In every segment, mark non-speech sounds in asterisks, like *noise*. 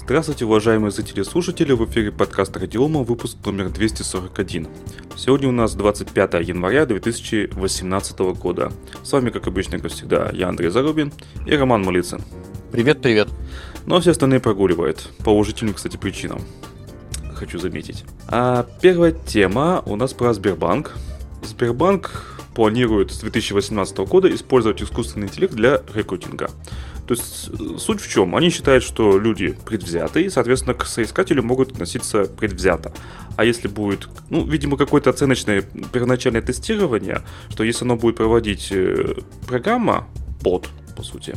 Здравствуйте, уважаемые зрители и слушатели, в эфире подкаст Радиома, выпуск номер 241. Сегодня у нас 25 января 2018 года. С вами, как обычно, как всегда, я Андрей Зарубин и Роман Малицын. Привет, привет. Ну а все остальные прогуливают, по уважительным, кстати, причинам, хочу заметить. А первая тема у нас про Сбербанк. Сбербанк планирует с 2018 года использовать искусственный интеллект для рекрутинга. То есть э, суть в чем? Они считают, что люди предвзяты, и, соответственно, к соискателю могут относиться предвзято. А если будет, ну, видимо, какое-то оценочное первоначальное тестирование, что если оно будет проводить э, программа, бот, по сути,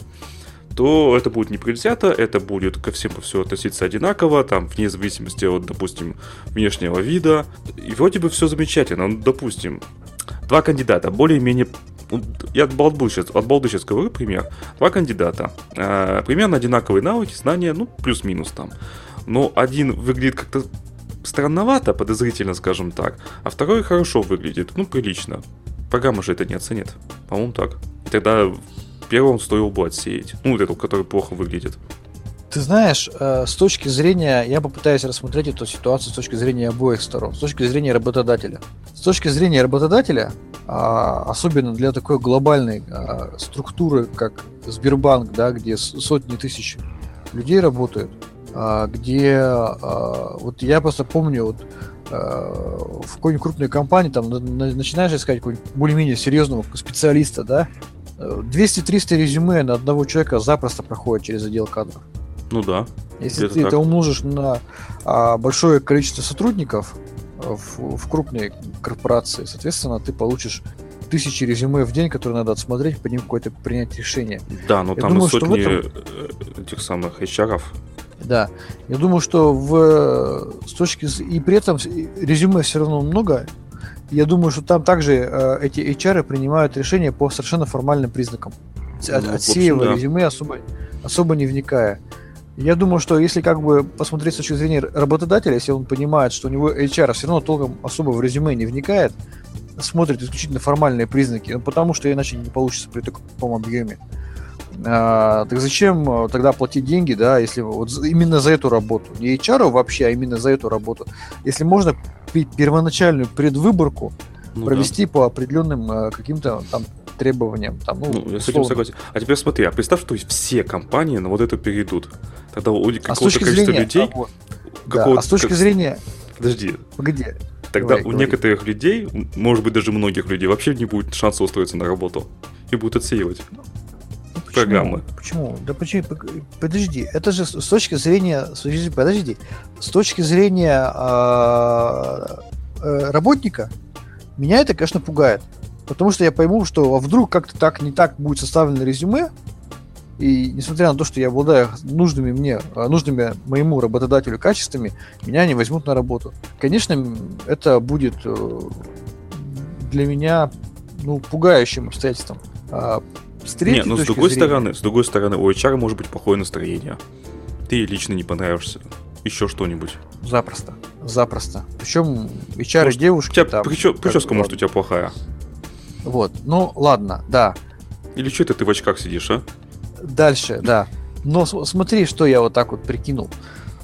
то это будет не предвзято, это будет ко всем по все относиться одинаково, там, вне зависимости от, допустим, внешнего вида. И вроде бы все замечательно. Ну, допустим, два кандидата более-менее я от балды сейчас, от балды сейчас говорю пример. Два кандидата. Э, примерно одинаковые навыки, знания, ну, плюс-минус там. Но один выглядит как-то странновато, подозрительно, скажем так, а второй хорошо выглядит, ну, прилично. Программа же это не оценит. По-моему, так. И тогда первым стоило бы отсеять. Ну, вот эту, который плохо выглядит. Ты знаешь, э, с точки зрения, я попытаюсь рассмотреть эту ситуацию с точки зрения обоих сторон, с точки зрения работодателя. С точки зрения работодателя, а, особенно для такой глобальной а, структуры, как Сбербанк, да, где сотни тысяч людей работают, а, где вот я просто помню вот в какой-нибудь крупной компании там начинаешь искать какого-нибудь более-менее серьезного специалиста, да, 200-300 резюме на одного человека запросто проходит через отдел кадров. Ну да. Если ты так. это умножишь на а, большое количество сотрудников, в, в крупные корпорации. Соответственно, ты получишь тысячи резюме в день, которые надо отсмотреть, по ним какое-то принять решение. Да, но Я там думаю, сотни этом... Э, этих самых HR. Да, я думаю, что в с точки и при этом резюме все равно много. Я думаю, что там также э, эти HR принимают решения по совершенно формальным признакам, ну, отсеивая да. резюме особо особо не вникая. Я думаю, что если как бы посмотреть с точки зрения работодателя, если он понимает, что у него HR все равно толком особо в резюме не вникает, смотрит исключительно формальные признаки, ну, потому что иначе не получится при таком объеме. А, так зачем э, тогда платить деньги, да, если вот именно за эту работу, не HR вообще, а именно за эту работу, если можно первоначальную предвыборку ну, провести да. по определенным э, каким-то там требованиям. Там, ну, ну, я с этим согласен. А теперь смотри, а представь, что все компании на вот это перейдут. Тогда у какого-то а количества зрения, людей... А, вот, да, а с точки как... зрения... Подожди. Погоди. Тогда говори, у говори. некоторых людей, может быть, даже многих людей, вообще не будет шанса устроиться на работу. И будут отсеивать ну, почему? программы. Почему? Да почему? Подожди, это же с точки зрения... Подожди. С точки зрения э, э, работника, меня это, конечно, пугает. Потому что я пойму, что а вдруг как-то так не так будет составлено резюме, и несмотря на то, что я обладаю нужными мне, а, нужными моему работодателю качествами, меня не возьмут на работу. Конечно, это будет э, для меня ну, пугающим обстоятельством. А с Нет, но с другой зрения... стороны, с другой стороны, у HR может быть плохое настроение. Ты лично не понравишься. Еще что-нибудь. Запросто. Запросто. Причем HR может, девушки. У тебя там, прическа, может, у тебя плохая. Вот. Ну, ладно, да. Или что это ты в очках сидишь, а? Дальше, да. Но смотри, что я вот так вот прикинул.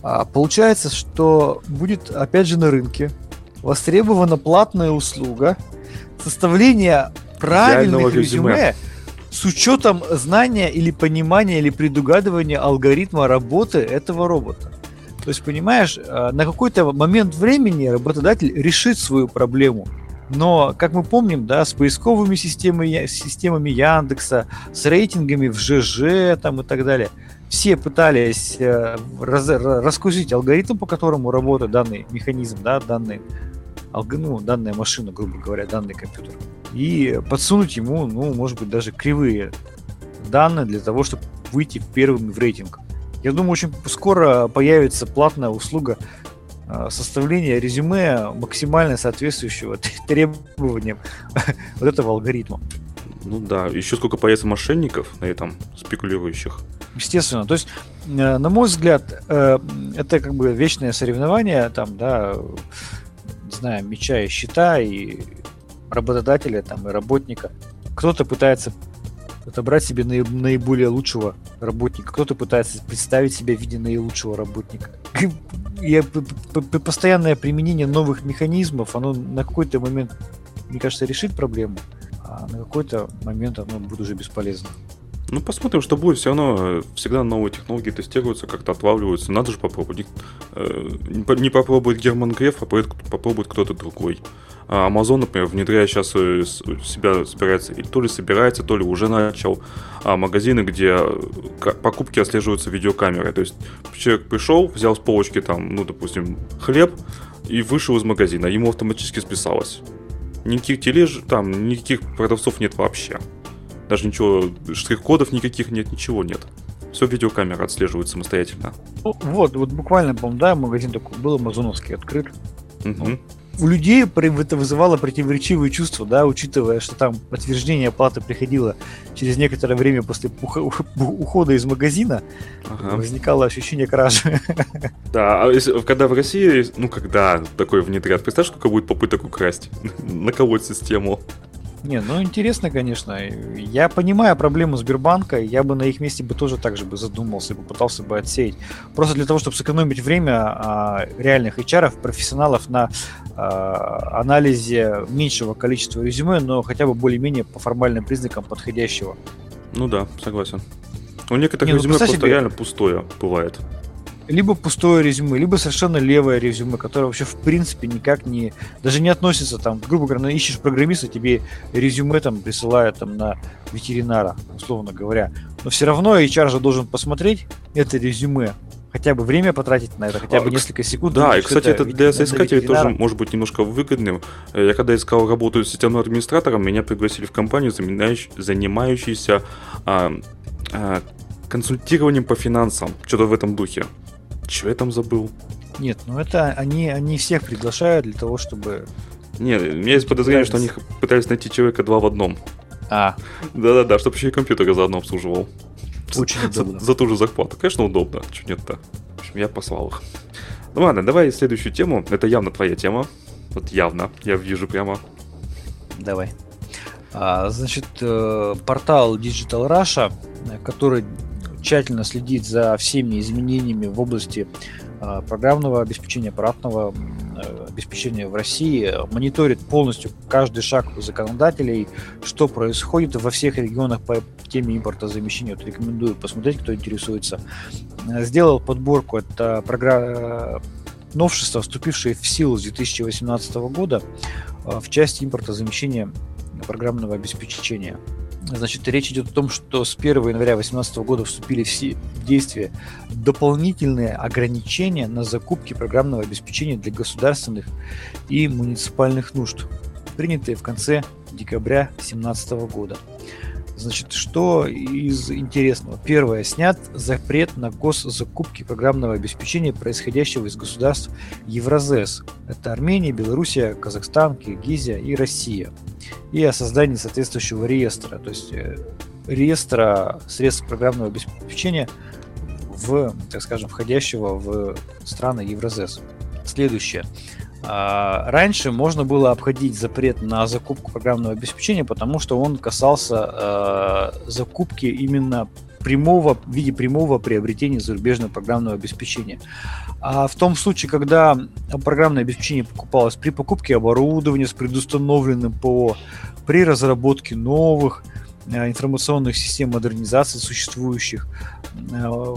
А, получается, что будет, опять же, на рынке востребована платная услуга составления правильных резюме, резюме с учетом знания или понимания или предугадывания алгоритма работы этого робота. То есть, понимаешь, а, на какой-то момент времени работодатель решит свою проблему – но, как мы помним, да, с поисковыми системами, системами Яндекса, с рейтингами в ЖЖ там, и так далее, все пытались э, раз, раскусить алгоритм, по которому работает данный механизм, да, данный, ну, данная машина, грубо говоря, данный компьютер, и подсунуть ему, ну, может быть, даже кривые данные для того, чтобы выйти первым в рейтинг. Я думаю, очень скоро появится платная услуга Э, составления резюме максимально соответствующего *laughs* требованиям *laughs* вот этого алгоритма. Ну да, еще сколько появится мошенников на этом, спекулирующих. Естественно. То есть, э, на мой взгляд, э, это как бы вечное соревнование, там, да, не знаю, меча и щита, и работодателя, там, и работника. Кто-то пытается отобрать себе наиболее лучшего работника. Кто-то пытается представить себя в виде наилучшего работника. И постоянное применение новых механизмов, оно на какой-то момент, мне кажется, решит проблему, а на какой-то момент оно будет уже бесполезно. Ну, посмотрим, что будет. Все равно э, всегда новые технологии тестируются, как-то отлавливаются. Надо же попробовать. Э, не попробует Герман Греф, а попробует кто-то другой. А Amazon, например, внедряя сейчас э, себя собирается, и то ли собирается, то ли уже начал а магазины, где покупки отслеживаются видеокамерой. То есть человек пришел, взял с полочки там, ну, допустим, хлеб и вышел из магазина, ему автоматически списалось. Никаких тележ, там, никаких продавцов нет вообще. Даже ничего, штрих-кодов никаких нет, ничего нет. Все видеокамера отслеживает самостоятельно. Ну, вот, вот буквально, по-моему, да, магазин такой был, амазоновский открыт. Угу. У людей это вызывало противоречивые чувства, да, учитывая, что там подтверждение оплаты приходило через некоторое время после ухода из магазина, ага. возникало ощущение кражи. Да, а когда в России, ну когда такое внедрят, представь, сколько будет попыток украсть, *laughs* наколоть систему. Не, ну интересно, конечно. Я понимаю проблему Сбербанка, я бы на их месте бы тоже так же бы задумался, попытался бы отсеять. Просто для того, чтобы сэкономить время а, реальных HR, профессионалов на анализе меньшего количества резюме, но хотя бы более-менее по формальным признакам подходящего. Ну да, согласен. У некоторых Не, ну, резюме просто себе... реально пустое бывает либо пустое резюме, либо совершенно левое резюме, которое вообще в принципе никак не, даже не относится там, грубо говоря, ну, ищешь программиста, тебе резюме там присылают там на ветеринара, условно говоря. Но все равно HR же должен посмотреть это резюме, хотя бы время потратить на это, хотя бы а, несколько секунд. Да, и, кстати, это для соискателей тоже может быть немножко выгодным. Э, я когда искал работу системным администратором, меня пригласили в компанию, занимающуюся а, а, консультированием по финансам, что-то в этом духе. Че я там забыл? Нет, ну это они, они всех приглашают для того, чтобы... Нет, у меня есть подозрение, что они пытались найти человека два в одном. А. Да-да-да, чтобы еще и компьютер заодно обслуживал. Очень удобно. За, за ту же зарплату. Конечно, удобно. Чего нет-то? В общем, я послал их. Ну ладно, давай следующую тему. Это явно твоя тема. Вот явно. Я вижу прямо. Давай. А, значит, э, портал Digital Russia, который тщательно следит за всеми изменениями в области программного обеспечения, аппаратного э, обеспечения в России, мониторит полностью каждый шаг законодателей, что происходит во всех регионах по теме импортозамещения. Вот рекомендую посмотреть, кто интересуется. Сделал подборку, это программа новшества, вступившие в силу с 2018 года э, в части импортозамещения программного обеспечения. Значит, речь идет о том, что с 1 января 2018 года вступили в действие дополнительные ограничения на закупки программного обеспечения для государственных и муниципальных нужд, принятые в конце декабря 2017 года. Значит, что из интересного? Первое. Снят запрет на госзакупки программного обеспечения, происходящего из государств Евразес. Это Армения, Белоруссия, Казахстан, Киргизия и Россия. И о создании соответствующего реестра, то есть э, реестра средств программного обеспечения в, так скажем, входящего в страны Евразес. Следующее. А, раньше можно было обходить запрет на закупку программного обеспечения, потому что он касался э, закупки именно прямого, в виде прямого приобретения зарубежного программного обеспечения. А в том случае, когда программное обеспечение покупалось при покупке оборудования с предустановленным ПО, при разработке новых информационных систем модернизации существующих, э,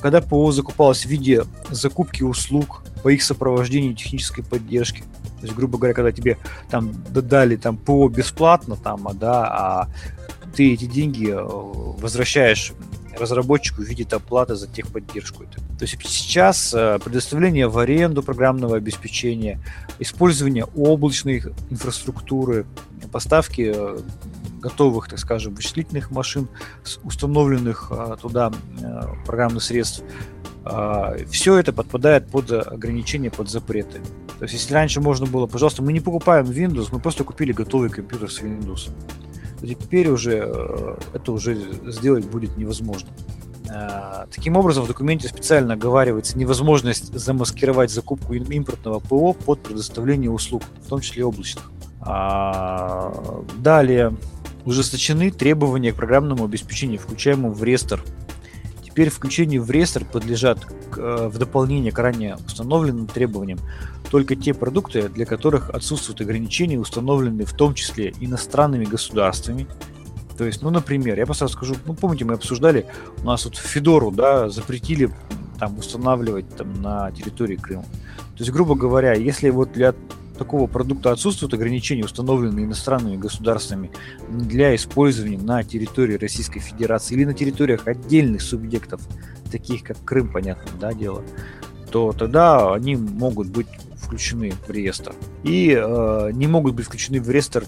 когда ПО закупалось в виде закупки услуг по их сопровождению технической поддержки. То есть, грубо говоря, когда тебе там дали там ПО бесплатно, там, а, да, а ты эти деньги э, возвращаешь разработчику в виде оплаты за техподдержку. То есть сейчас э, предоставление в аренду программного обеспечения, использование облачной инфраструктуры, поставки э, готовых, так скажем, вычислительных машин, установленных туда программных средств, а, все это подпадает под ограничения, под запреты. То есть, если раньше можно было, пожалуйста, мы не покупаем Windows, мы просто купили готовый компьютер с Windows, то теперь уже э, это уже сделать будет невозможно. А, таким образом, в документе специально оговаривается невозможность замаскировать закупку импортного ПО под предоставление услуг, в том числе облачных. А, далее, ужесточены требования к программному обеспечению, включаемому в реестр. Теперь включению в реестр подлежат э, в дополнение к ранее установленным требованиям только те продукты, для которых отсутствуют ограничения, установленные в том числе иностранными государствами. То есть, ну, например, я просто скажу, ну, помните, мы обсуждали, у нас вот Федору, да, запретили там устанавливать там на территории Крыма. То есть, грубо говоря, если вот для такого продукта отсутствуют ограничения, установленные иностранными государствами для использования на территории Российской Федерации или на территориях отдельных субъектов, таких как Крым, понятно, да, дело, то тогда они могут быть включены в реестр. И э, не могут быть включены в реестр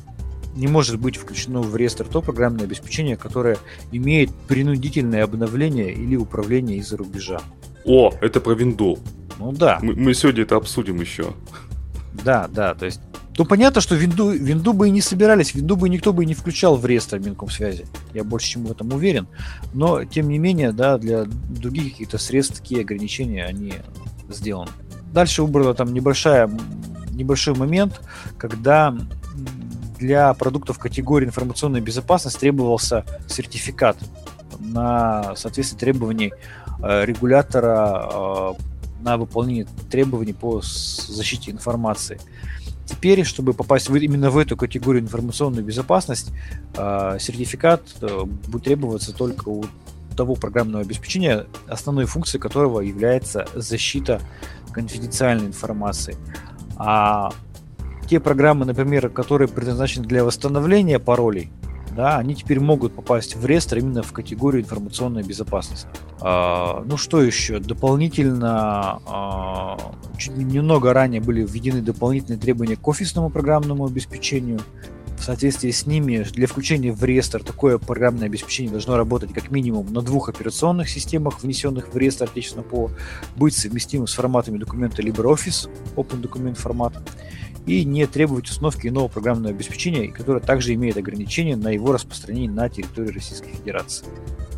не может быть включено в реестр то программное обеспечение, которое имеет принудительное обновление или управление из-за рубежа. О, это про винду. Ну да. Мы, мы сегодня это обсудим еще. Да, да, то есть ну, понятно, что винду, винду бы и не собирались, винду бы никто бы и не включал в реестр Минкомсвязи. Я больше чем в этом уверен. Но, тем не менее, да, для других каких-то средств такие ограничения, они сделаны. Дальше выбрала там небольшая, небольшой момент, когда для продуктов категории информационной безопасности требовался сертификат на соответствие требований э, регулятора э, на выполнение требований по защите информации. Теперь, чтобы попасть именно в эту категорию информационной безопасности, э, сертификат э, будет требоваться только у того программного обеспечения, основной функцией которого является защита конфиденциальной информации. А те программы, например, которые предназначены для восстановления паролей, да, они теперь могут попасть в реестр именно в категорию информационной безопасности. А, ну что еще? Дополнительно, а, чуть немного ранее были введены дополнительные требования к офисному программному обеспечению. В соответствии с ними для включения в реестр такое программное обеспечение должно работать как минимум на двух операционных системах, внесенных в реестр отечественного ПО, быть совместимым с форматами документа LibreOffice, Open Document формат, и не требовать установки иного программного обеспечения, которое также имеет ограничения на его распространение на территории Российской Федерации.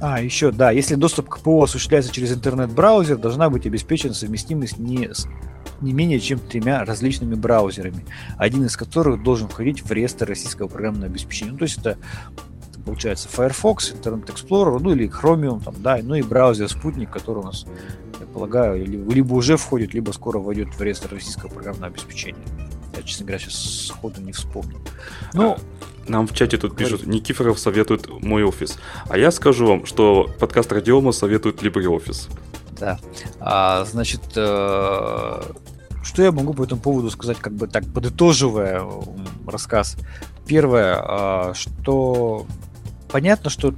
А, еще, да, если доступ к ПО осуществляется через интернет-браузер, должна быть обеспечена совместимость не не менее чем тремя различными браузерами, один из которых должен входить в реестр российского программного обеспечения. Ну, то есть это, получается Firefox, Internet Explorer, ну или Chromium, там, да, ну и браузер Спутник, который у нас, я полагаю, либо уже входит, либо скоро войдет в реестр российского программного обеспечения. Я, честно говоря, сейчас сходу не вспомню. Ну, нам в чате тут пишут, Никифоров советует мой офис. А я скажу вам, что подкаст Радиома советует LibreOffice. Да. А, значит, э, что я могу по этому поводу сказать, как бы так подытоживая рассказ? Первое, э, что понятно, что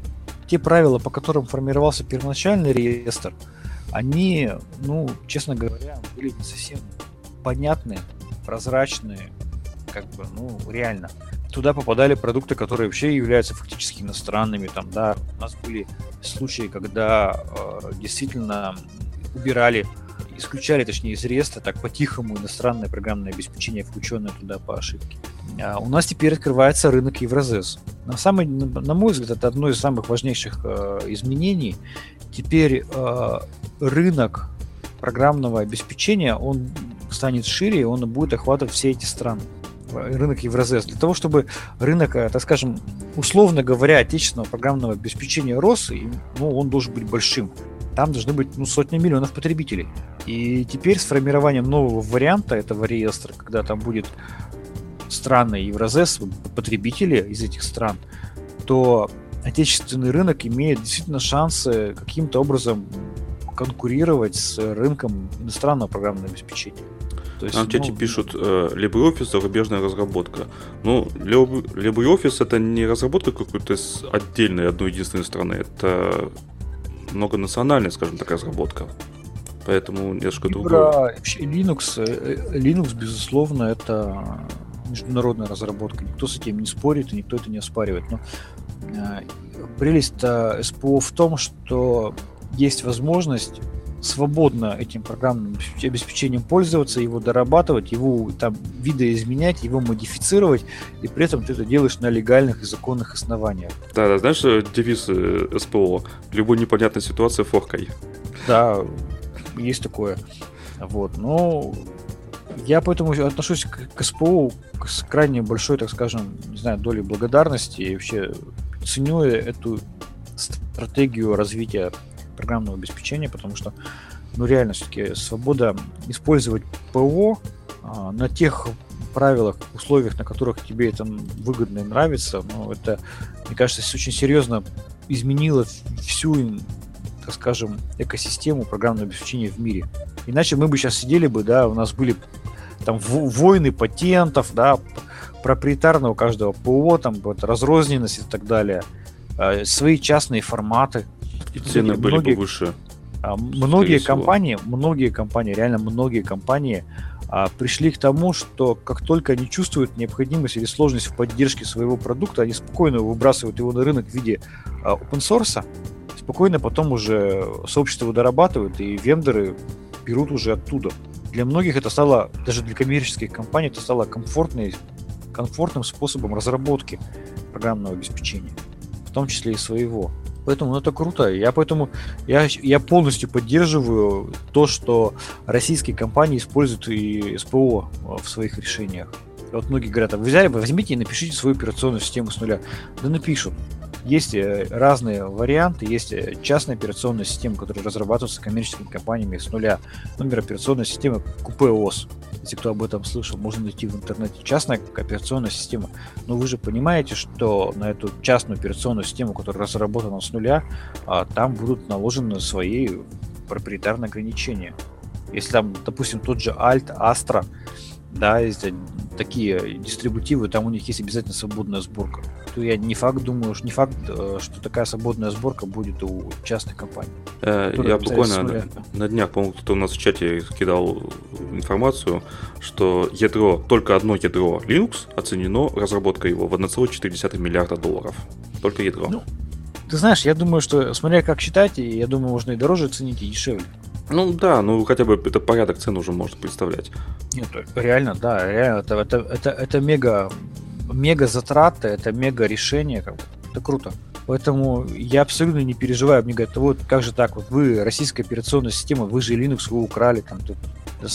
те правила, по которым формировался первоначальный реестр, они, ну, честно говоря, были не совсем понятны прозрачные, как бы, ну, реально. Туда попадали продукты, которые вообще являются фактически иностранными. Там, да, у нас были случаи, когда э, действительно убирали, исключали, точнее, из реестра так по-тихому иностранное программное обеспечение, включенное туда по ошибке. А у нас теперь открывается рынок Евразес. На, самый, на мой взгляд, это одно из самых важнейших э, изменений. Теперь э, рынок программного обеспечения, он станет шире, и он будет охватывать все эти страны рынок Евразес. Для того, чтобы рынок, э, так скажем, условно говоря, отечественного программного обеспечения рос, ну, он должен быть большим. Там должны быть ну, сотни миллионов потребителей. И теперь с формированием нового варианта этого реестра, когда там будет страны Евразес, потребители из этих стран, то отечественный рынок имеет действительно шансы каким-то образом конкурировать с рынком иностранного программного обеспечения. То есть, Нам ну, пишут э, LibreOffice зарубежная разработка. Ну, LibreOffice это не разработка какой-то отдельной одной единственной страны, это многонациональная, скажем так, разработка. Поэтому несколько другое. Вообще Linux, э, Linux, безусловно, это международная разработка. Никто с этим не спорит, и никто это не оспаривает. Но э, прелесть СПО в том, что есть возможность свободно этим программным обеспечением пользоваться, его дорабатывать, его там видоизменять, его модифицировать, и при этом ты это делаешь на легальных и законных основаниях. Да, да, знаешь, э, девиз э, СПО? Любой непонятной ситуации форкой. Да, есть такое. Вот, но Я поэтому отношусь к, к СПО с крайне большой, так скажем, не знаю, долей благодарности и вообще ценю эту стратегию развития программного обеспечения, потому что, ну, реально, все-таки свобода использовать ПО а, на тех правилах, условиях, на которых тебе это выгодно и нравится, ну, это, мне кажется, очень серьезно изменило всю, так скажем, экосистему программного обеспечения в мире. Иначе мы бы сейчас сидели бы, да, у нас были там войны патентов, да, проприетарного каждого ПО, там вот, разрозненность и так далее, свои частные форматы. И цены многие, были бы выше. А, многие компании, многие компании, реально многие компании а, пришли к тому, что как только они чувствуют необходимость или сложность в поддержке своего продукта, они спокойно выбрасывают его на рынок в виде а, open source, спокойно потом уже сообщество дорабатывают, и вендоры берут уже оттуда. Для многих это стало, даже для коммерческих компаний, это стало комфортной, комфортным способом разработки программного обеспечения, том числе и своего. Поэтому ну, это круто. Я поэтому я, я полностью поддерживаю то, что российские компании используют и СПО в своих решениях. Вот многие говорят, а вы взяли бы, возьмите и напишите свою операционную систему с нуля. Да напишут. Есть э, разные варианты, есть э, частная операционная система, которая разрабатывается коммерческими компаниями с нуля. Номер операционной системы КУПОС. Если кто об этом слышал, можно найти в интернете. Частная операционная система. Но вы же понимаете, что на эту частную операционную систему, которая разработана с нуля, а, там будут наложены свои проприетарные ограничения. Если там, допустим, тот же Alt, Astra, да, есть такие дистрибутивы, там у них есть обязательно свободная сборка. То я не факт думаю, что не факт, э, что такая свободная сборка будет у частных компаний. Э, я буквально на, на днях, по-моему, кто-то у нас в чате кидал информацию, что ядро, только одно ядро Linux оценено разработка его в 1,4 миллиарда долларов. Только ядро. Ну, ты знаешь, я думаю, что смотря как считать, я думаю, можно и дороже ценить, и дешевле. Ну да, ну хотя бы это порядок цен уже можно представлять. Нет, реально, да, реально, это, это, это, это мега, мега затраты, это мега решение, как бы, это круто. Поэтому я абсолютно не переживаю. Мне говорят, вот как же так, вот вы российская операционная система, вы же Linux, вы украли, там, тут, это,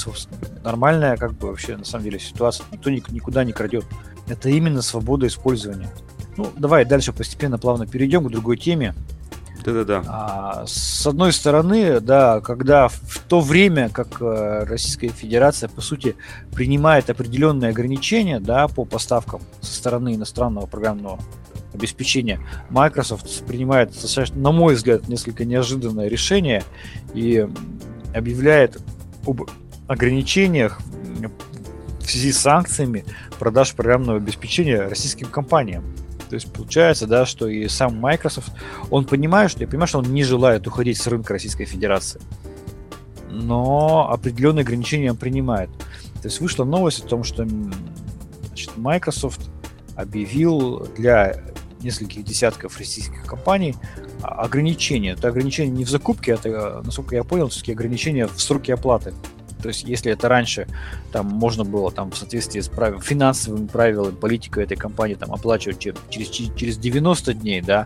нормальная, как бы, вообще, на самом деле, ситуация. Никто никуда не крадет. Это именно свобода использования. Ну, давай дальше постепенно плавно перейдем к другой теме. Да-да-да. А, с одной стороны, да, когда в то время, как э, Российская Федерация, по сути, принимает определенные ограничения, да, по поставкам со стороны иностранного программного обеспечения, Microsoft принимает, на мой взгляд, несколько неожиданное решение и объявляет об ограничениях в связи с санкциями продаж программного обеспечения российским компаниям. То есть получается, да, что и сам Microsoft, он понимает, что я понимаю, что он не желает уходить с рынка Российской Федерации, но определенные ограничения он принимает. То есть вышла новость о том, что значит, Microsoft объявил для нескольких десятков российских компаний ограничения. Это ограничение не в закупке, это, насколько я понял, все-таки ограничения в сроке оплаты. То есть, если это раньше там можно было там в соответствии с правил, финансовыми правилами, политикой этой компании там оплачивать через, через 90 дней, да,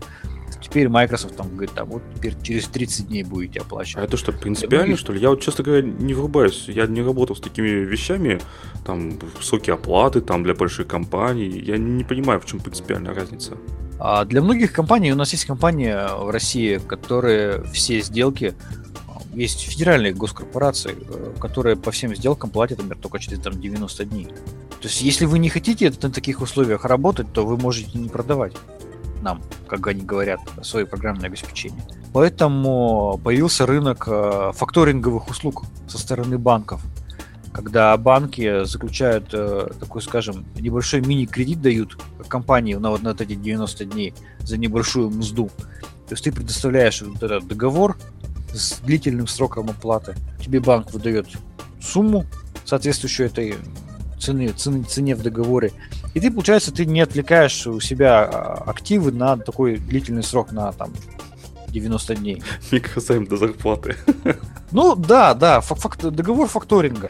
теперь Microsoft там говорит, там вот теперь через 30 дней будете оплачивать. А это что, принципиально, ну, что ли? Я вот, честно говоря, не врубаюсь. Я не работал с такими вещами, там, высокие оплаты, там, для больших компаний. Я не понимаю, в чем принципиальная разница. А для многих компаний, у нас есть компании в России, которые все сделки есть федеральные госкорпорации, э, которые по всем сделкам платят, например, только через там, 90 дней. То есть, если вы не хотите на таких условиях работать, то вы можете не продавать нам, как они говорят, свое программное обеспечение. Поэтому появился рынок э, факторинговых услуг со стороны банков, когда банки заключают э, такой, скажем, небольшой мини-кредит дают компании на вот на эти 90 дней за небольшую мзду. То есть ты предоставляешь вот этот договор, с длительным сроком оплаты. Тебе банк выдает сумму, соответствующую этой цены, цены, цене в договоре. И ты, получается, ты не отвлекаешь у себя а, активы на такой длительный срок, на там 90 дней. *laughs* Микрозайм до зарплаты. *laughs* Ну да, да, фак договор факторинга.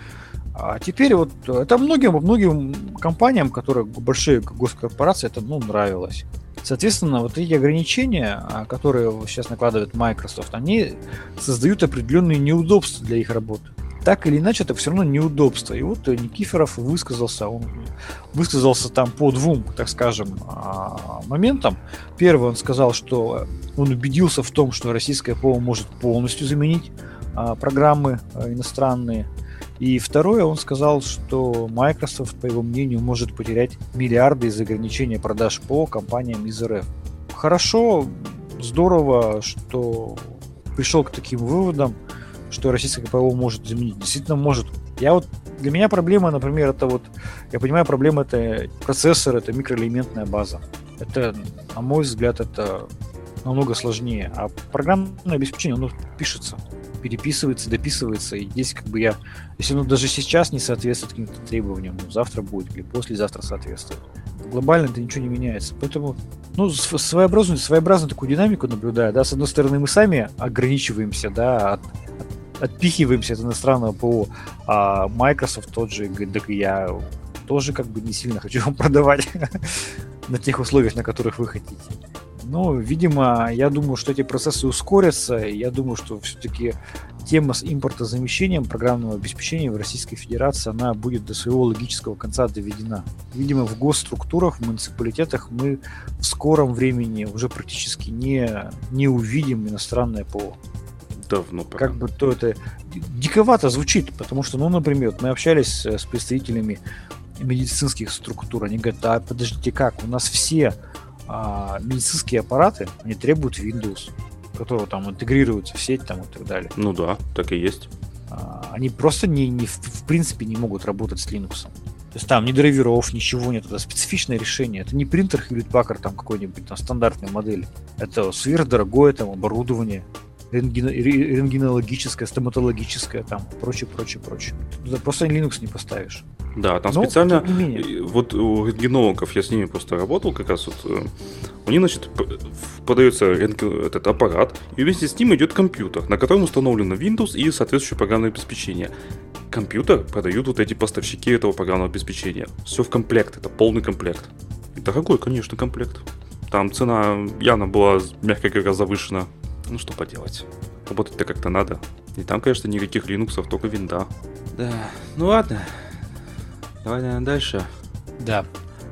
А теперь вот это многим, многим компаниям, которые большие госкорпорации, это ну, нравилось. Соответственно, вот эти ограничения, а, которые сейчас накладывает Microsoft, они создают определенные неудобства для их работы. так или иначе, это все равно неудобство. И вот Никифоров высказался, он высказался там по двум, так скажем, а, моментам. Первый, он сказал, что он убедился в том, что российская ПО может полностью заменить а, программы а, иностранные. И второе, он сказал, что Microsoft, по его мнению, может потерять миллиарды из ограничения продаж по компаниям из РФ. Хорошо, здорово, что пришел к таким выводам, что российское ПВО может заменить. Действительно может. Я вот для меня проблема, например, это вот, я понимаю, проблема это процессор, это микроэлементная база. Это, на мой взгляд, это намного сложнее. А программное обеспечение, оно пишется, переписывается, дописывается. И здесь как бы я, если оно даже сейчас не соответствует каким-то требованиям, ну, завтра будет или послезавтра соответствует. Глобально это ничего не меняется. Поэтому, ну, своеобразную, своеобразную такую динамику наблюдаю, да, с одной стороны, мы сами ограничиваемся, да, от, от отпихиваемся от иностранного ПО, а Microsoft тот же говорит, так я тоже как бы не сильно хочу вам продавать *laughs* на тех условиях, на которых вы хотите. Но, видимо, я думаю, что эти процессы ускорятся, я думаю, что все-таки тема с импортозамещением программного обеспечения в Российской Федерации, она будет до своего логического конца доведена. Видимо, в госструктурах, в муниципалитетах мы в скором времени уже практически не, не увидим иностранное ПО давно пора. Как бы то это диковато звучит, потому что, ну, например, мы общались с представителями медицинских структур, они говорят, а подождите, как, у нас все а, медицинские аппараты, они требуют Windows, которые там интегрируются в сеть там и так далее. Ну да, так и есть. А, они просто не, не в, в принципе не могут работать с Linux. То есть там ни драйверов, ничего нет, это специфичное решение. Это не принтер Hewlett Packard там какой-нибудь там стандартной модели. Это сверхдорогое там оборудование рентген, рентгенологическое, стоматологическое, там, прочее, прочее, прочее. Туда просто Linux не поставишь. Да, там Но, специально, вот у рентгенологов, я с ними просто работал, как раз вот, э, у них, значит, подается рентген, этот аппарат, и вместе с ним идет компьютер, на котором установлено Windows и соответствующее программное обеспечение. Компьютер продают вот эти поставщики этого программного обеспечения. Все в комплект, это полный комплект. И дорогой, конечно, комплект. Там цена явно была, мягко говоря, завышена. Ну что поделать. Работать-то как-то надо. И там, конечно, никаких линуксов, только винда. Да, ну ладно. Давай, наверное, дальше. Да.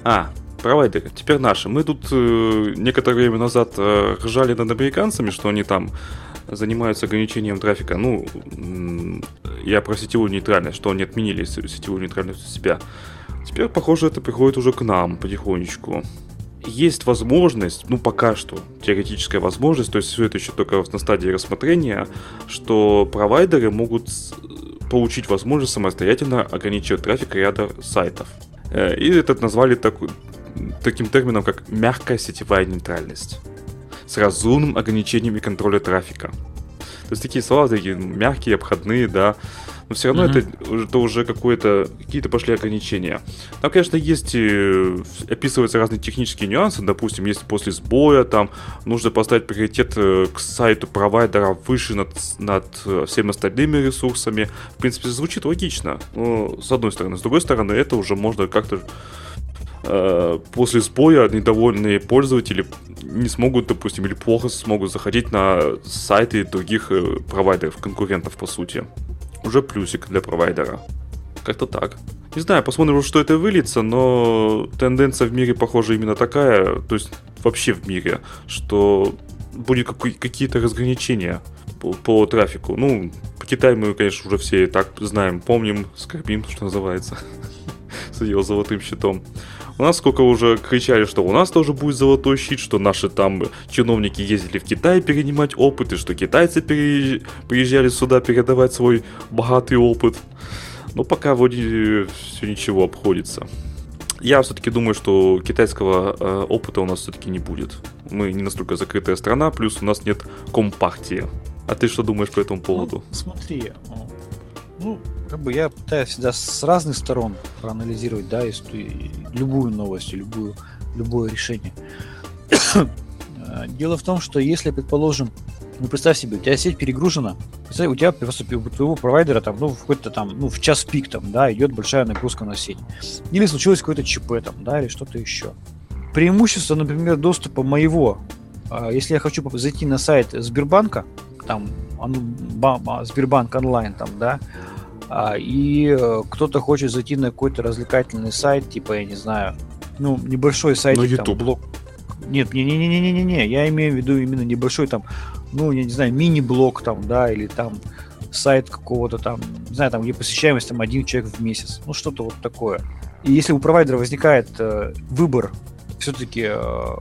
А, провайдеры, теперь наши. Мы тут э, некоторое время назад э, ржали над американцами, что они там занимаются ограничением трафика. Ну, я про сетевую нейтральность, что они отменили сетевую нейтральность у себя. Теперь, похоже, это приходит уже к нам потихонечку есть возможность, ну пока что, теоретическая возможность, то есть все это еще только на стадии рассмотрения, что провайдеры могут получить возможность самостоятельно ограничивать трафик ряда сайтов. Э, и это назвали так, таким термином, как мягкая сетевая нейтральность. С разумным ограничением и контролем трафика. То есть такие слова, такие мягкие, обходные, да, но все равно mm-hmm. это, это уже какое-то, какие-то пошли ограничения. Там, конечно, есть, описываются разные технические нюансы, допустим, если после сбоя там нужно поставить приоритет э, к сайту провайдера выше над, над э, всеми остальными ресурсами, в принципе, звучит логично, ну, с одной стороны. С другой стороны, это уже можно как-то э, после сбоя недовольные пользователи не смогут, допустим, или плохо смогут заходить на сайты других провайдеров, конкурентов, по сути уже плюсик для провайдера. Как-то так. Не знаю, посмотрим, что это выльется, но тенденция в мире, похоже, именно такая, то есть вообще в мире, что будет какие-то разграничения по, по трафику. Ну, по Китаю мы, конечно, уже все и так знаем, помним, скорбим, что называется, *laughs* с ее золотым щитом. У нас сколько уже кричали, что у нас тоже будет золотой щит, что наши там чиновники ездили в Китай перенимать опыт, и что китайцы приезжали сюда передавать свой богатый опыт. Но пока вроде все ничего обходится. Я все-таки думаю, что китайского э, опыта у нас все-таки не будет. Мы не настолько закрытая страна, плюс у нас нет компартии. А ты что думаешь по этому поводу? Ну, смотри, ну, как бы я пытаюсь всегда с разных сторон проанализировать, да, любую новость, любую, любое решение. *coughs* Дело в том, что если, предположим, ну, представь себе, у тебя сеть перегружена, представь, у тебя просто у твоего провайдера там, ну, в какой-то там, ну, в час пик там, да, идет большая нагрузка на сеть. Или случилось какое-то ЧП там, да, или что-то еще. Преимущество, например, доступа моего, а, если я хочу зайти на сайт Сбербанка, там, Сбербанк онлайн, там, да, и э, кто-то хочет зайти на какой-то развлекательный сайт, типа, я не знаю, ну, небольшой сайт, На там, YouTube. блог. Нет, не, не, не, не, не, не, не, я имею в виду именно небольшой там, ну, я не знаю, мини-блог там, да, или там сайт какого-то там, не знаю, там, где посещаемость там один человек в месяц, ну, что-то вот такое. И если у провайдера возникает э, выбор все-таки э,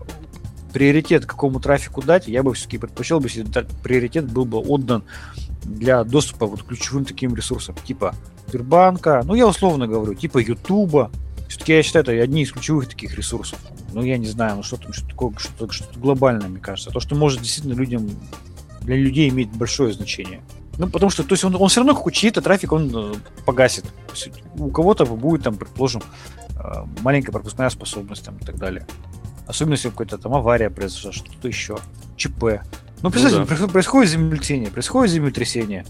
приоритет какому трафику дать, я бы все-таки предпочел бы, если приоритет был бы отдан для доступа вот к ключевым таким ресурсам, типа Сбербанка, ну я условно говорю, типа Ютуба. Все-таки я считаю, это одни из ключевых таких ресурсов. Ну я не знаю, ну что там, что такое, что-то, что-то глобальное, мне кажется. То, что может действительно людям, для людей иметь большое значение. Ну, потому что, то есть он, он все равно какой чьи-то трафик он э, погасит. У кого-то будет там, предположим, э, маленькая пропускная способность там и так далее. Особенно если какая-то там авария произошла, что-то еще. ЧП. Ну, представьте, да. происходит- землетрясение, происходит землетрясение.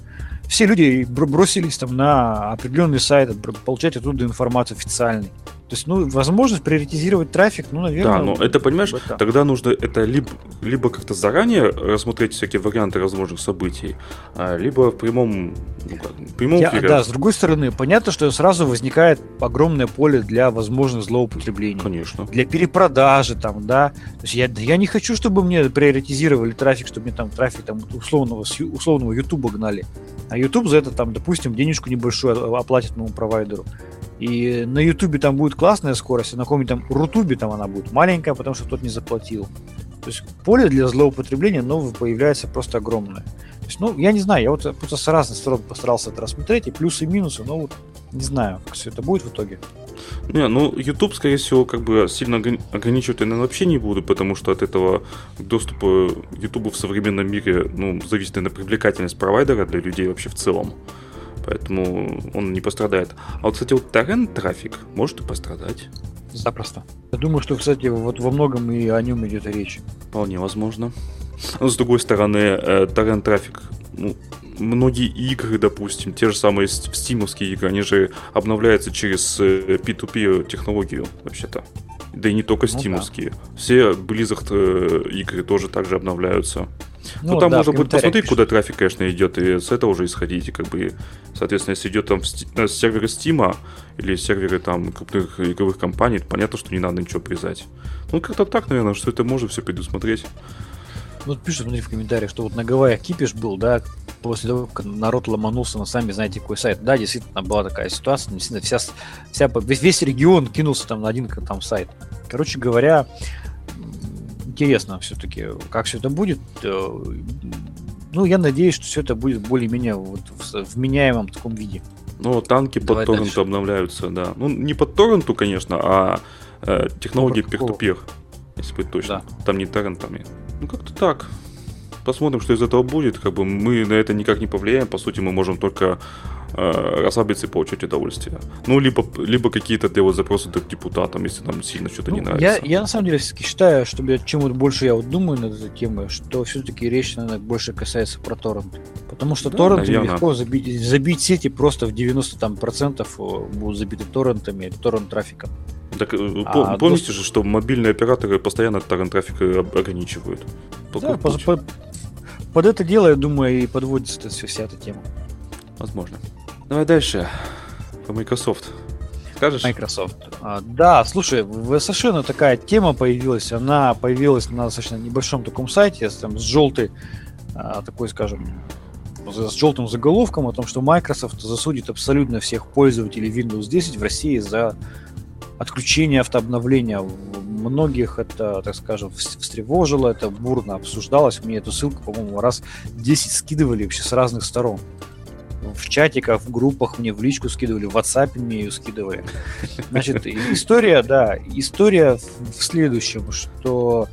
Все люди бр- бросились там на определенный сайт, получать оттуда информацию официальной. То есть, ну, возможность приоритизировать трафик, ну, наверное... Да, но это, понимаешь, это- тогда нужно это либо, либо как-то заранее рассмотреть всякие варианты возможных событий, а, либо в прямом, ну, как, в прямом Я- эфире. да, с другой стороны, понятно, что сразу возникает огромное поле для возможных злоупотреблений. Конечно. Для перепродажи там, да. То есть я, я не хочу, чтобы мне приоритизировали трафик, чтобы мне там трафик там условного, условного Ютуба гнали. А YouTube за это там, допустим, денежку небольшую оплатит моему провайдеру. И на Ютубе там будет классная скорость, а на каком-нибудь там Рутубе там она будет маленькая, потому что тот не заплатил. То есть поле для злоупотребления новое появляется просто огромное. То есть, ну, я не знаю, я вот просто с разных сторон постарался это рассмотреть, и плюсы, и минусы, но вот не знаю, как все это будет в итоге. Не, ну, YouTube, скорее всего, как бы сильно ограни- ограничивать наверное, вообще не буду, потому что от этого доступа YouTube в современном мире, ну, зависит, наверное, привлекательность провайдера для людей вообще в целом. Поэтому он не пострадает. А вот, кстати, вот торрент-трафик может и пострадать. Запросто. Я думаю, что, кстати, вот во многом и о нем идет речь. Вполне возможно. Но с другой стороны, э, торрент-трафик, ну, многие игры, допустим, те же самые стимовские игры, они же обновляются через э, P2P технологию, вообще-то. Да и не только Ну да. стимовские. Все Blizzard э, игры тоже также обновляются. Ну, вот там да, можно будет посмотреть, пишут. куда трафик, конечно, идет, и с этого уже исходить. И как бы, соответственно, если идет там э, с серверы Steam или серверы там крупных игровых компаний, понятно, что не надо ничего призать. Ну, как-то так, наверное, что это можно все предусмотреть. Вот пишут, смотри, в комментариях, что вот на Гавайях кипиш был, да, после того, как народ ломанулся на сами знаете какой сайт. Да, действительно, была такая ситуация, действительно, вся, вся, весь, весь регион кинулся там на один там сайт. Короче говоря, интересно все-таки, как все это будет. Э, Ну, я надеюсь, что все это будет более-менее вот в вменяемом таком виде. Ну, танки под Давай торренту дальше. обновляются, да. Ну, не под торренту, конечно, а э, технологии под какого? peer-to-peer, если быть точно. Там не торрентами. Ну, как-то так. Посмотрим, что из этого будет. Как бы мы на это никак не повлияем. По сути, мы можем только расслабиться и получать удовольствие. Ну, либо, либо какие-то делать запросы к депутатам, если нам сильно что-то не Ну, нравится. я, я на самом деле все-таки считаю, что чем вот больше я вот думаю над этой темой, что все-таки речь, наверное, больше касается про торрент. Потому что Да, торрентами наверно. легко забить, забить сети просто в 90 там, процентов э, будут забиты торрентами, торрент-трафиком. Так, э, А, пом- помните доступ- же, что мобильные операторы постоянно торрент-трафик э, ограничивают. Да, по- по- под это дело, я думаю, и подводится вся эта тема. Возможно. Давай дальше. По Microsoft. Скажешь? Microsoft. А, да, слушай, в совершенно такая тема появилась. Она появилась на достаточно небольшом таком сайте, там, с желтой, а, такой, скажем, с желтым заголовком о том, что Microsoft засудит абсолютно всех пользователей Windows 10 в России за отключение автообновления. Многих это, так скажем, вс- встревожило, это бурно обсуждалось. Мне эту ссылку, по-моему, раз 10 скидывали вообще с разных сторон. В чатиках, в группах мне в личку скидывали, в WhatsApp мне ее скидывали. Значит, история, да, история в следующем, что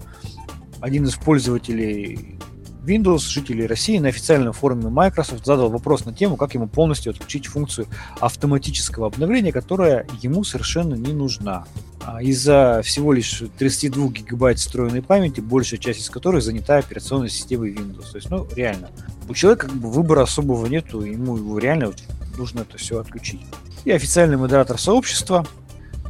один из пользователей Windows, жителей России, на официальном форуме Microsoft задал вопрос на тему, как ему полностью отключить функцию автоматического обновления, которая ему совершенно не нужна. А Из-за всего лишь 32 гигабайт встроенной памяти, большая часть из которой занята операционной системой Windows. То есть, ну, реально, у человека как бы выбора особого нету, ему его реально нужно это все отключить. И официальный модератор сообщества,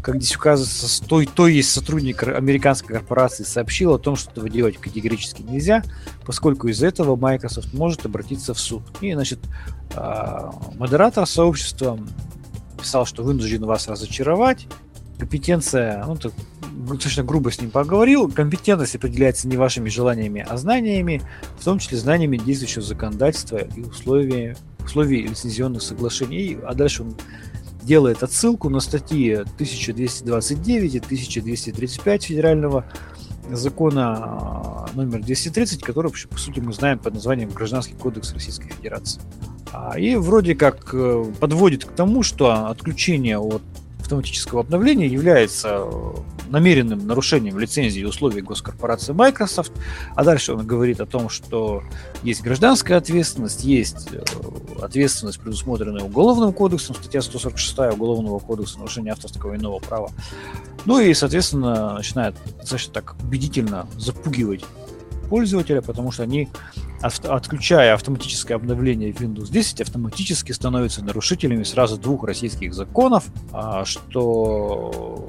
как здесь указывается, с той, то есть сотрудник американской корпорации сообщил о том, что этого делать категорически нельзя, поскольку из-за этого Microsoft может обратиться в суд. И, значит, а, модератор сообщества писал, что вынужден вас разочаровать. Компетенция, ну, так, достаточно грубо с ним поговорил. Компетентность определяется не вашими желаниями, а знаниями, в том числе знаниями действующего законодательства и условия, условий лицензионных соглашений. А дальше он делает отсылку на статьи 1229 и 1235 федерального закона а, номер 230, который, по сути, мы знаем под названием Гражданский кодекс Российской Федерации. А, и вроде как э, подводит к тому, что отключение от автоматического обновления является э, намеренным нарушением лицензии и условий госкорпорации Microsoft. А дальше он говорит о том, что есть гражданская ответственность, есть э, ответственность, предусмотренная Уголовным кодексом, статья 146 Уголовного кодекса нарушения авторского иного права. Ну и, соответственно, начинает достаточно так убедительно запугивать пользователя, потому что они, отключая автоматическое обновление Windows 10, автоматически становятся нарушителями сразу двух российских законов, а, что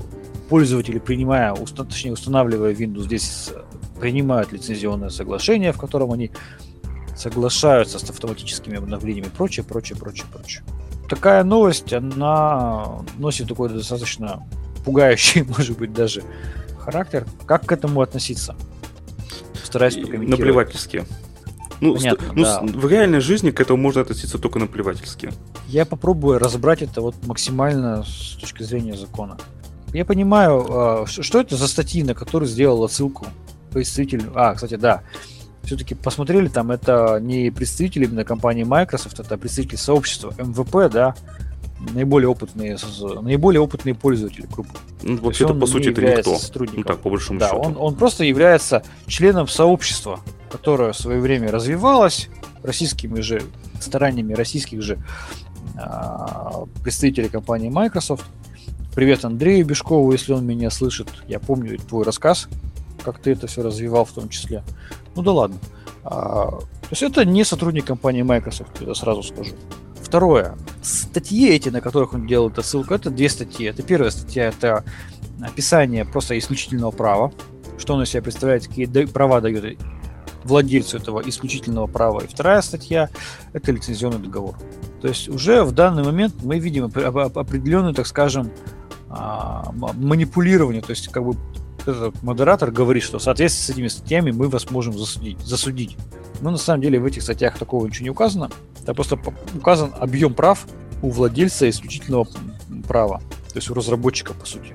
пользователи, принимая, точнее устанавливая Windows 10, принимают лицензионное соглашение, в котором они соглашаются с автоматическими обновлениями и прочее, прочее, прочее, прочее. Такая новость, она носит такой достаточно пугающий, *laughs* может быть, даже характер. Как к этому относиться? Постараюсь прокомментировать. Наплевательски. Ну, Понятно, ст- ну да. в реальной жизни к этому можно относиться только наплевательски. Я попробую разобрать это вот максимально с точки зрения закона. Я понимаю, а, что это за статьи, на которые сделал отсылку представитель... А, кстати, да. Все-таки посмотрели, там это не представители именно компании Microsoft, это представители сообщества МВП, да, наиболее опытные, наиболее опытные пользователи группы. Ну, вообще-то, по сути, это никто. Ну так, по большому да, счету. Он, он просто является членом сообщества, которое в свое время развивалось российскими же стараниями российских же а, представителей компании Microsoft. Привет Андрею Бешкову, если он меня слышит. Я помню твой рассказ, как ты это все развивал в том числе. Ну да ладно. А, то есть это не сотрудник компании Microsoft, я сразу скажу. Второе. Статьи эти, на которых он делает ссылку, это две статьи. Это первая статья, это описание просто исключительного права, что он из себя представляет, какие права дает владельцу этого исключительного права. И вторая статья – это лицензионный договор. То есть уже в данный момент мы видим определенную, так скажем, а, манипулирование. То есть как бы этот модератор говорит, что в соответствии с этими статьями мы вас можем засудить. засудить. Но на самом деле в этих статьях такого ничего не указано. Там просто указан объем прав у владельца исключительного права, то есть у разработчика, по сути.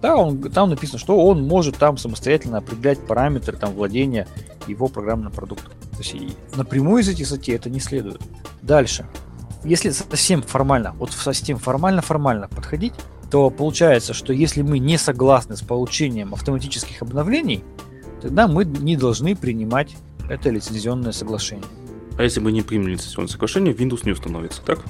Да, он, там написано, что он может там самостоятельно определять параметры там, владения его программным продуктом. То есть напрямую из этих статей это не следует. Дальше. Если совсем формально, вот совсем формально-формально подходить, то получается, что если мы не согласны с получением автоматических обновлений, тогда мы не должны принимать это лицензионное соглашение. А если мы не примем лицензионное соглашение, Windows не установится, так?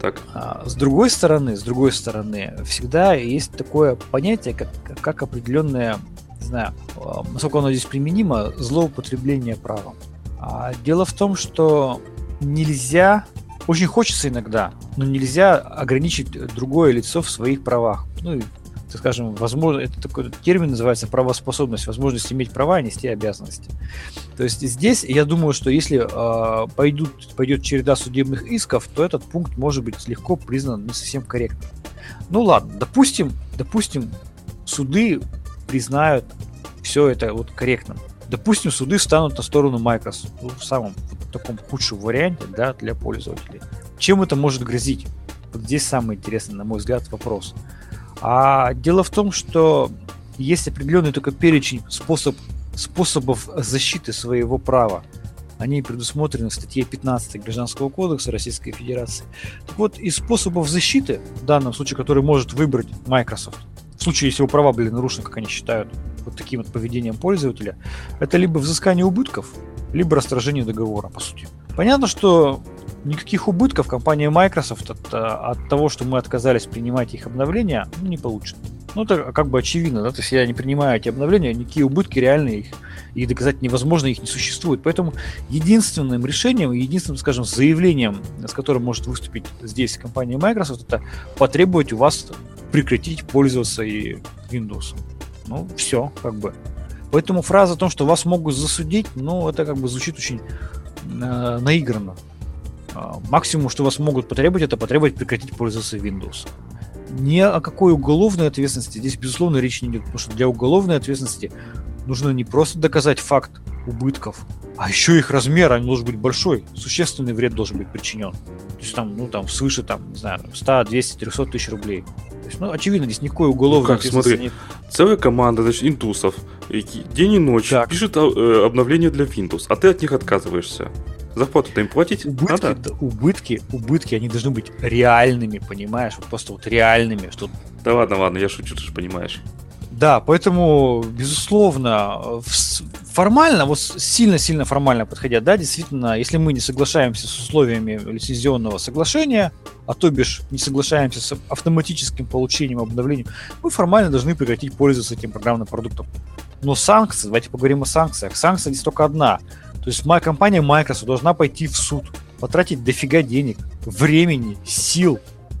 Так. А, с другой стороны, с другой стороны, всегда есть такое понятие, как, как определенное, не знаю, а, насколько оно здесь применимо, злоупотребление правом. А дело в том, что нельзя, очень хочется иногда, но нельзя ограничить другое лицо в своих правах. Ну, так скажем, возможно, это такой термин называется правоспособность, возможность иметь права и нести обязанности. То есть здесь я думаю, что если э, пойдут, пойдет череда судебных исков, то этот пункт может быть легко признан не совсем корректным. Ну ладно, допустим, допустим, суды признают все это вот корректным. Допустим, суды станут на сторону Microsoft ну, в самом в таком худшем варианте да, для пользователей. Чем это может грозить? Вот здесь самый интересный, на мой взгляд, вопрос. А дело в том, что есть определенный только перечень способ, способов защиты своего права. Они предусмотрены в статье 15 Гражданского кодекса Российской Федерации. Так вот, из способов защиты, в данном случае, который может выбрать Microsoft, случае, если его права были нарушены, как они считают, вот таким вот поведением пользователя, это либо взыскание убытков, либо расторжение договора, по сути. Понятно, что никаких убытков компания Microsoft от, э, от того, что мы отказались принимать их обновления, ну, не получит. Ну, это как бы очевидно, да, то есть я не принимаю эти обновления, никакие убытки реальные, их, их доказать невозможно, их не существует. Поэтому единственным решением, единственным, скажем, заявлением, с которым может выступить здесь компания Microsoft, это потребовать у вас прекратить пользоваться и Windows. Ну, все, как бы. Поэтому фраза о том, что вас могут засудить, ну, это как бы звучит очень э, наигранно. А, максимум, что вас могут потребовать, это потребовать прекратить пользоваться Windows. Ни о какой уголовной ответственности здесь, безусловно, речи не идет, потому что для уголовной ответственности нужно не просто доказать факт убытков, а еще их размер, они должен быть большой, существенный вред должен быть причинен. То есть там, ну там свыше там, не знаю, 100, 200, 300 тысяч рублей. То есть, ну, очевидно, здесь никакой уголовной ну как, смотри, нет. целая команда, значит, интусов, день и ночь так. пишет э, обновление для Windows, а ты от них отказываешься. Зарплату-то им платить убытки, надо? Да, убытки, убытки, они должны быть реальными, понимаешь? Вот просто вот реальными. Что... Да ладно, ладно, я шучу, ты же понимаешь. Да, поэтому, безусловно, формально, вот сильно-сильно формально подходя, да, действительно, если мы не соглашаемся с условиями лицензионного соглашения, а то бишь не соглашаемся с автоматическим получением обновления, мы формально должны прекратить пользоваться этим программным продуктом. Но санкции, давайте поговорим о санкциях. Санкция здесь только одна. То есть моя компания Microsoft должна пойти в суд, потратить дофига денег, времени, сил,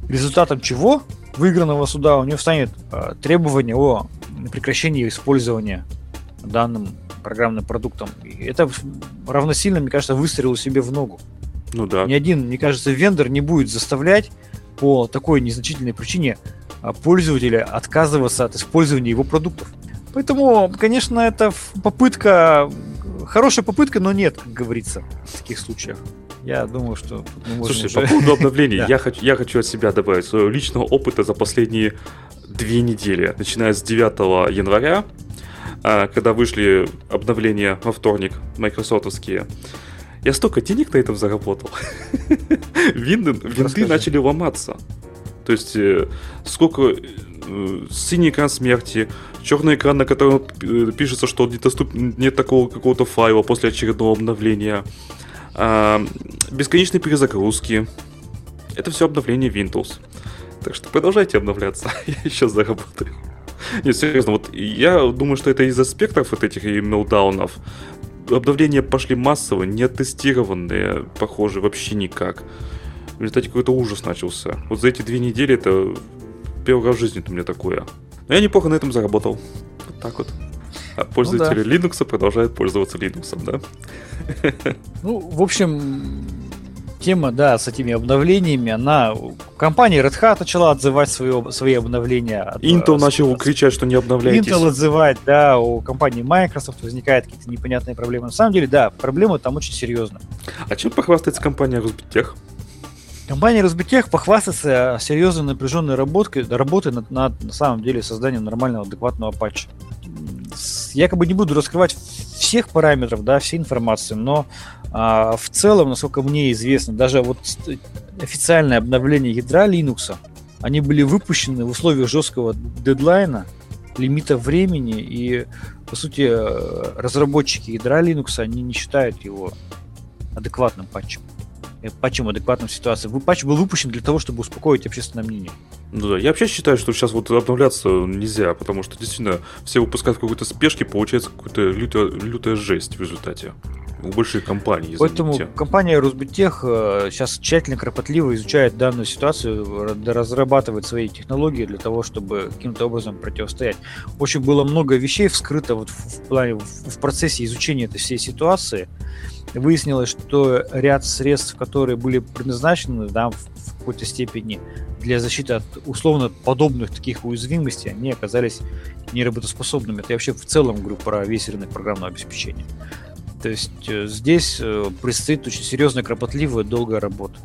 результатом чего выигранного суда у нее станет э, требование о прекращении использования данным программным продуктом. И это равносильно, мне кажется, выстрелу себе в ногу. Ну да. Ни один, мне кажется, вендор не будет заставлять по такой незначительной причине а, пользователя отказываться от использования его продуктов. Поэтому, конечно, это попытка, хорошая попытка, но нет, как говорится, в таких случаях. Я думаю, что Слушай, уже... по поводу обновлений, *laughs* я, хочу, я хочу от себя добавить своего личного опыта за последние две недели, начиная с 9 января, а, когда вышли обновления во вторник майкрософтовские. Я столько денег на этом заработал. *laughs* Винды, винды начали ломаться. То есть, э, сколько э, синий экран смерти, черный экран, на котором э, пишется, что недоступ... нет такого какого-то файла после очередного обновления, а, бесконечные перезагрузки. Это все обновление Windows. Так что продолжайте обновляться, *laughs* я еще заработаю. Нет, серьезно, вот я думаю, что это из аспектов вот этих и мелдаунов. Обновления пошли массово, не оттестированные, похоже, вообще никак. В результате какой-то ужас начался. Вот за эти две недели это первый раз в жизни у меня такое. Но я неплохо на этом заработал. Вот так вот. А пользователи ну, да. Linux продолжают пользоваться Linux, да? *laughs* Ну, в общем, тема, да, с этими обновлениями, она... Компания Red Hat начала отзывать свои, свои обновления. Intel от, начал с, кричать, что не обновляйтесь. Intel отзывает, да, у компании Microsoft возникают какие-то непонятные проблемы. На самом деле, да, проблемы там очень серьезные. А чем похвастается компания Росбитех? Компания Разбитех похвастается серьезной напряженной работой, работой над, над на самом деле созданием нормального адекватного патча. Якобы не буду раскрывать всех параметров, да, всей информации, но а, в целом, насколько мне известно, даже вот официальное обновление ядра Linux, они были выпущены в условиях жесткого дедлайна, лимита времени, и, по сути, э, разработчики ядра Linux, они не считают его адекватным патчем. Э, патчем адекватным ситуации. Патч был выпущен для того, чтобы успокоить общественное мнение. Ну да, я вообще считаю, что сейчас вот обновляться нельзя, потому что действительно все выпускают в какой-то спешке, получается какая-то лютая, лютая жесть в результате. У больших компаний. Поэтому компания Росбитех сейчас тщательно, кропотливо изучает данную ситуацию, разрабатывает свои технологии для того, чтобы каким-то образом противостоять. Очень было много вещей вскрыто вот в, в плане в, в процессе изучения этой всей ситуации выяснилось, что ряд средств, которые были предназначены да, в какой-то степени для защиты от условно подобных таких уязвимостей, они оказались неработоспособными. Это я вообще в целом говорю про весь рынок программного обеспечения. То есть э, здесь э, предстоит очень серьезная, кропотливая, долгая работа.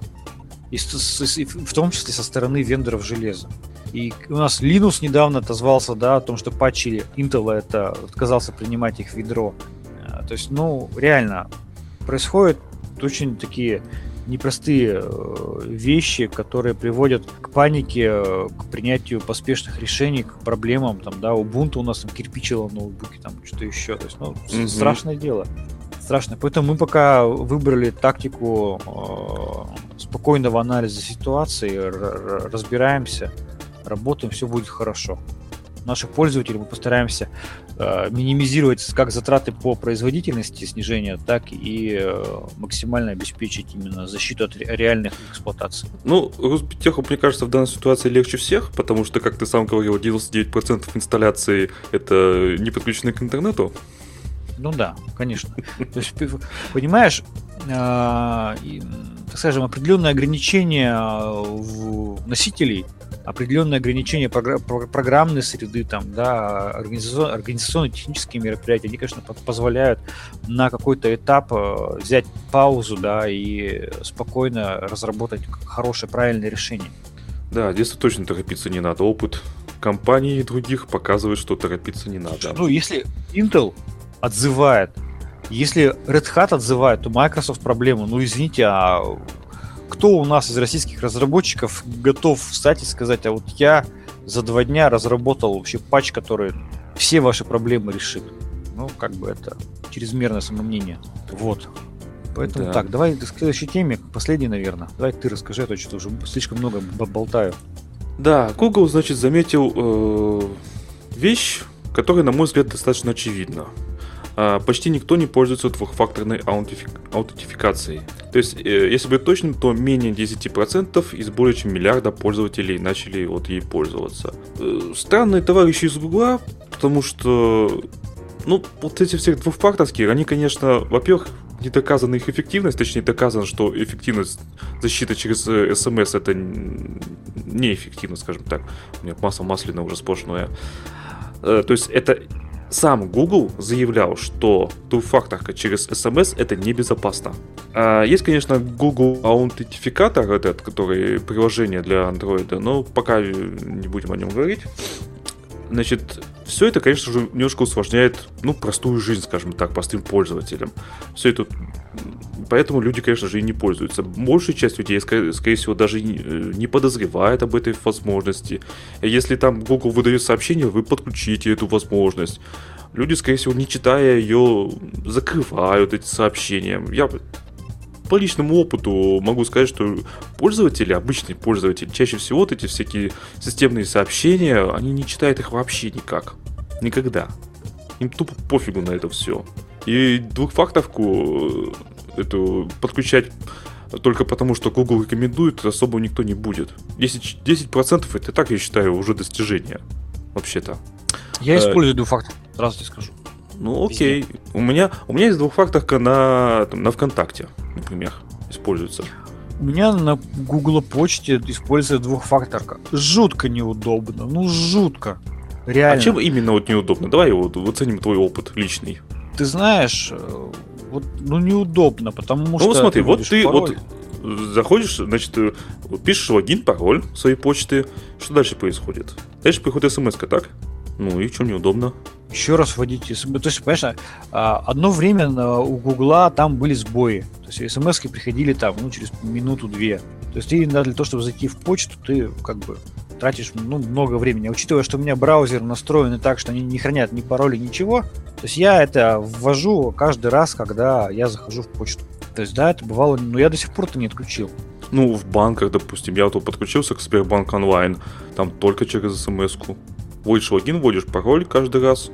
И, в том числе со стороны вендоров железа. И у нас Linux недавно отозвался да, о том, что патчили Intel это отказался принимать их в ядро. Э, то есть, ну, реально, происходят очень такие непростые вещи, которые приводят к панике, к принятию поспешных решений, к проблемам. Там, да, Ubuntu у нас там кирпичило ноутбуки, там что-то еще. То есть, ну, mm-hmm. страшное дело. Страшно. Поэтому мы пока выбрали тактику э, спокойного анализа ситуации, разбираемся, работаем, все будет хорошо наших пользователей мы постараемся э, минимизировать как затраты по производительности снижения, так и э, максимально обеспечить именно защиту от реальных эксплуатаций. Ну, Роспетеху, мне кажется, в данной ситуации легче всех, потому что, как ты сам говорил, 99% инсталляции это не подключены к интернету. Ну да, конечно. То есть, понимаешь, а, так скажем, определенные ограничения в носителей, определенные ограничения программной среды, там, да, организационно технические мероприятия, они, конечно, позволяют на какой-то этап взять паузу, да, и спокойно разработать хорошее, правильное решение. Да, здесь точно торопиться не надо. Опыт компаний и других показывает, что торопиться не надо. Ну, если Intel отзывает, если Red Hat отзывает, то Microsoft проблему. Ну, извините, а кто у нас из российских разработчиков готов встать и сказать, а вот я за два дня разработал вообще патч, который все ваши проблемы решит. Ну, как бы это чрезмерное самомнение. Вот. Поэтому да. так, давай к следующей теме, последней, наверное. Давай ты расскажи, а то что уже слишком много болтаю. Да, Google, значит, заметил э, вещь, которая, на мой взгляд, достаточно очевидна. Э, почти никто не пользуется двухфакторной аутентификацией. То есть, э, если быть точным, то менее 10% из более чем миллиарда пользователей начали вот ей пользоваться. Э, странные товарищи из Гугла, потому что ну, вот эти все двухфакторские, они, конечно, во-первых, не доказана их эффективность, точнее доказано, что эффективность защиты через смс это неэффективно, скажем так. У меня масса масляная уже сплошное. Э, то есть это сам Google заявлял, что двухфакторка через SMS это небезопасно. А есть, конечно, Google аутентификатор, этот, который приложение для Android, но пока не будем о нем говорить. Значит, все это, конечно же, немножко усложняет, ну, простую жизнь, скажем так, простым пользователям. Все это Поэтому люди, конечно же, и не пользуются. Большая часть людей, скорее всего, даже не подозревает об этой возможности. Если там Google выдает сообщение, вы подключите эту возможность. Люди, скорее всего, не читая ее, закрывают эти сообщения. Я по личному опыту могу сказать, что пользователи, обычные пользователи, чаще всего вот эти всякие системные сообщения, они не читают их вообще никак. Никогда. Им тупо пофигу на это все. И двухфакторку э, эту подключать только потому, что Google рекомендует, особо никто не будет. 10%, 10% это так, я считаю, уже достижение. Вообще-то. Я э, использую двухфактор, сразу тебе скажу. Ну окей. У меня, у меня есть двухфакторка на, там, на ВКонтакте, например, используется. У меня на Google почте используется двухфакторка. Жутко неудобно. Ну, жутко. Реально. А чем именно вот неудобно? Давай вот оценим твой опыт личный. Ты знаешь, э, вот, ну неудобно, потому ну, что... Ну смотри, вот ты пароль. вот заходишь, значит, э, пишешь логин, пароль своей почты. Что дальше происходит? Дальше приходит смс так? Ну и чем неудобно? еще раз вводить смс. То есть, понимаешь, а, одно время у Гугла там были сбои. То есть смс приходили там, ну, через минуту-две. То есть ты для того, чтобы зайти в почту, ты как бы тратишь ну, много времени. Учитывая, что у меня браузер настроен так, что они не хранят ни пароли, ничего, то есть я это ввожу каждый раз, когда я захожу в почту. То есть, да, это бывало, но я до сих пор это не отключил. Ну, в банках, допустим, я вот подключился к Сбербанк онлайн, там только через смс-ку вводишь логин, вводишь пароль каждый раз,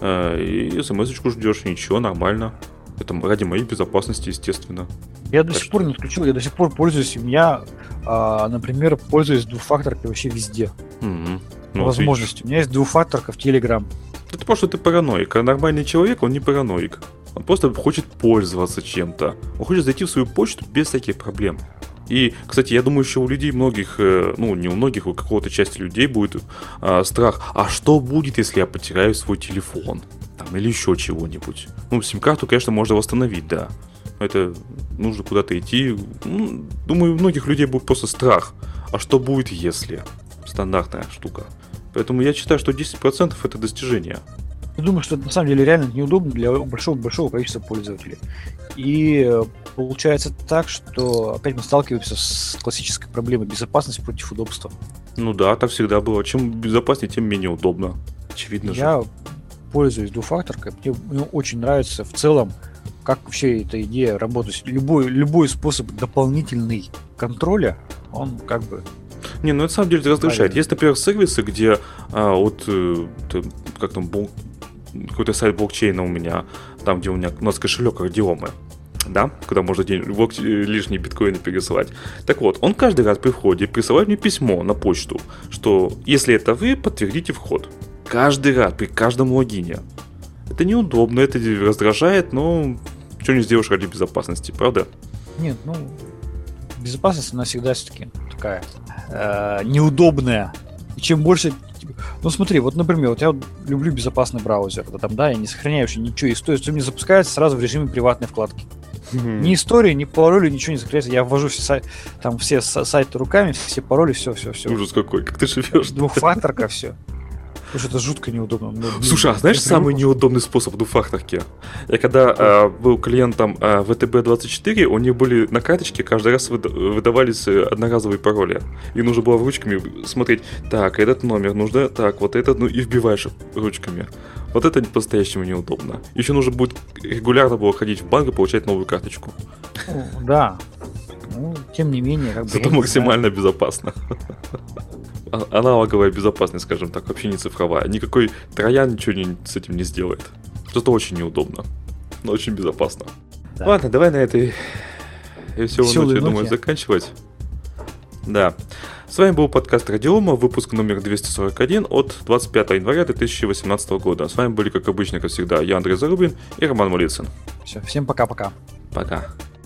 э, и смс-очку ждешь, ничего, нормально. Это ради моей безопасности, естественно. Я до так сих что... пор не отключил, я до сих пор пользуюсь. У меня, а, например, пользуюсь двухфакторкой вообще везде. Mm-hmm. Ну, Возможности. У меня есть двухфакторка в Telegram. Это просто ты параноик. А нормальный человек, он не параноик. Он просто хочет пользоваться чем-то. Он хочет зайти в свою почту без всяких проблем. И, кстати, я думаю, еще у людей многих, э, ну, не у многих, у какого-то части людей будет э, страх. А что будет, если я потеряю свой телефон? Там, или еще чего-нибудь. Ну, сим-карту, конечно, можно восстановить, да. Это нужно куда-то идти. Ну, думаю, у многих людей будет просто страх. А что будет, если? Стандартная штука. Поэтому я считаю, что 10% это достижение. Я думаю, что это на самом деле реально неудобно для большого-большого количества пользователей. И э, получается так, что опять мы сталкиваемся с классической проблемой безопасности против удобства. Ну да, так всегда было. Чем безопаснее, тем менее удобно. Очевидно Я же. пользуюсь двухфакторкой. Мне, мне очень нравится в целом, как вообще эта идея работает. Любой, любой способ дополнительный контроля, он как бы не, ну на самом деле это раздражает. Есть, например, сервисы, где а, вот э, как там какой-то сайт блокчейна у меня, там, где у меня у нас кошелек радиомы, да, куда можно день, блок, лишние биткоины пересылать. Так вот, он каждый раз при входе присылает мне письмо на почту, что если это вы, подтвердите вход. Каждый раз, при каждом логине. Это неудобно, это раздражает, но что не сделаешь ради безопасности, правда? Нет, ну, безопасность, она всегда все-таки такая э, неудобная. И чем больше... Ну смотри, вот, например, вот я вот люблю безопасный браузер, да, там, да, я не сохраняю вообще ничего, историю, все мне запускается сразу в режиме приватной вкладки. Ни истории, ни пароли, ничего не закрывается. Я ввожу все, сай- там, все са- сайты руками, все пароли, все, все, все. Ужас какой, как ты живешь. Двухфакторка, все. Что это жутко неудобно. Ну, блин, Слушай, а знаешь самый привык неудобный способ в двухфакторке? Я когда э, был клиентом э, ВТБ-24, у них были на карточке каждый раз выда- выдавались э, одноразовые пароли. И нужно было ручками смотреть, так, этот номер нужно, так, вот этот, ну и вбиваешь ручками. Вот это по-настоящему неудобно. Еще нужно будет регулярно было ходить в банк и получать новую карточку. Ну, Да. Ну, тем не менее, как бы... Зато максимально безопасно. А- Аналоговая безопасность, скажем так, вообще не цифровая. Никакой троян ничего не- с этим не сделает. Зато очень неудобно. Но очень безопасно. Да. Ладно, давай на этой веселой Весёлой ноте, я думаю, заканчивать. Да. С вами был подкаст Радиома, выпуск номер 241 от 25 января 2018 года. С вами были, как обычно, как всегда, я Андрей Зарубин и Роман Малицын. Все, всем пока-пока. Пока.